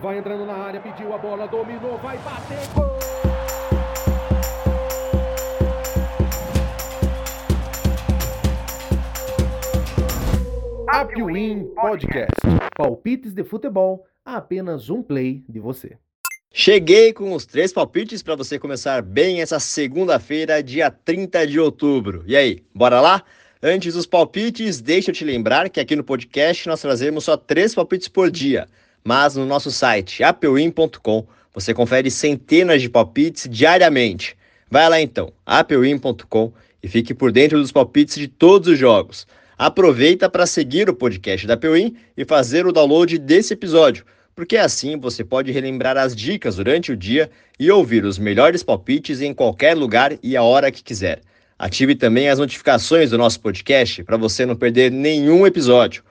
Vai entrando na área, pediu a bola, dominou, vai bater, gol! Apwin Podcast. Palpites de futebol a apenas um play de você. Cheguei com os três palpites para você começar bem essa segunda-feira, dia 30 de outubro. E aí, bora lá? Antes dos palpites, deixa eu te lembrar que aqui no podcast nós trazemos só três palpites por dia mas no nosso site apewin.com você confere centenas de palpites diariamente. Vai lá então, apewin.com e fique por dentro dos palpites de todos os jogos. Aproveita para seguir o podcast da Apewin e fazer o download desse episódio, porque assim você pode relembrar as dicas durante o dia e ouvir os melhores palpites em qualquer lugar e a hora que quiser. Ative também as notificações do nosso podcast para você não perder nenhum episódio.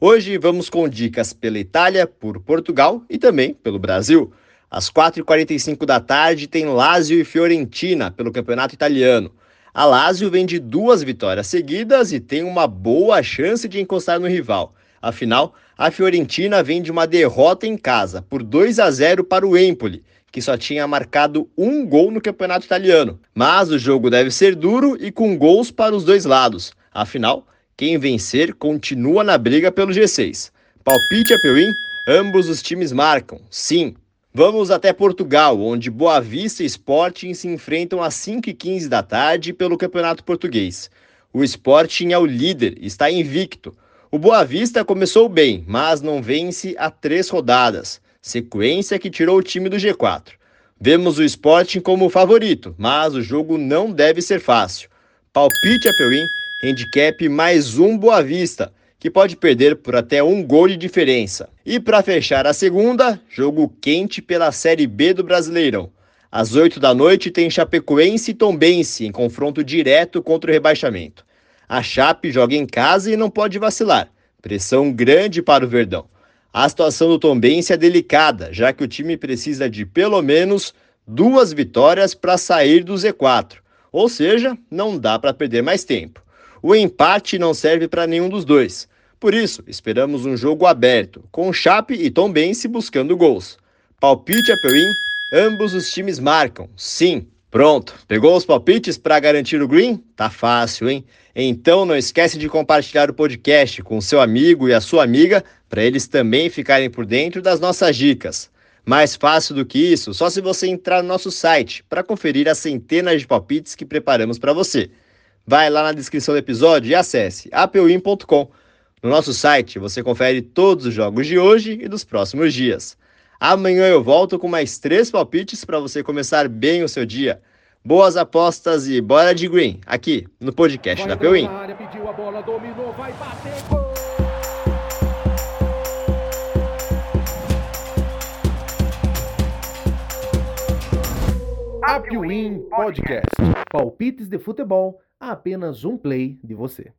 Hoje vamos com dicas pela Itália, por Portugal e também pelo Brasil. Às 4h45 da tarde tem Lazio e Fiorentina pelo Campeonato Italiano. A Lazio vem de duas vitórias seguidas e tem uma boa chance de encostar no rival. Afinal, a Fiorentina vem de uma derrota em casa por 2 a 0 para o Empoli, que só tinha marcado um gol no Campeonato Italiano. Mas o jogo deve ser duro e com gols para os dois lados. Afinal, quem vencer continua na briga pelo G6. Palpite a Peuim, ambos os times marcam, sim. Vamos até Portugal, onde Boa Vista e Sporting se enfrentam às 5h15 da tarde pelo Campeonato Português. O Sporting é o líder, está invicto. O Boa Vista começou bem, mas não vence há três rodadas, sequência que tirou o time do G4. Vemos o Sporting como favorito, mas o jogo não deve ser fácil. Palpite a Peuim, handicap mais um Boa Vista, que pode perder por até um gol de diferença. E para fechar a segunda, jogo quente pela Série B do Brasileirão. Às 8 da noite tem Chapecoense e Tombense em confronto direto contra o rebaixamento. A Chape joga em casa e não pode vacilar. Pressão grande para o Verdão. A situação do Tombense é delicada, já que o time precisa de pelo menos duas vitórias para sair do Z4. Ou seja, não dá para perder mais tempo. O empate não serve para nenhum dos dois. Por isso, esperamos um jogo aberto, com Chape e Tombense buscando gols. Palpite a Peuim, ambos os times marcam. Sim, pronto. Pegou os palpites para garantir o green? Tá fácil, hein? Então não esquece de compartilhar o podcast com seu amigo e a sua amiga para eles também ficarem por dentro das nossas dicas. Mais fácil do que isso, só se você entrar no nosso site para conferir as centenas de palpites que preparamos para você. Vai lá na descrição do episódio e acesse apewin.com. No nosso site você confere todos os jogos de hoje e dos próximos dias. Amanhã eu volto com mais três palpites para você começar bem o seu dia. Boas apostas e bora de green, aqui no podcast vai da Peuim. Apwin Podcast. Palpites de futebol a apenas um play de você.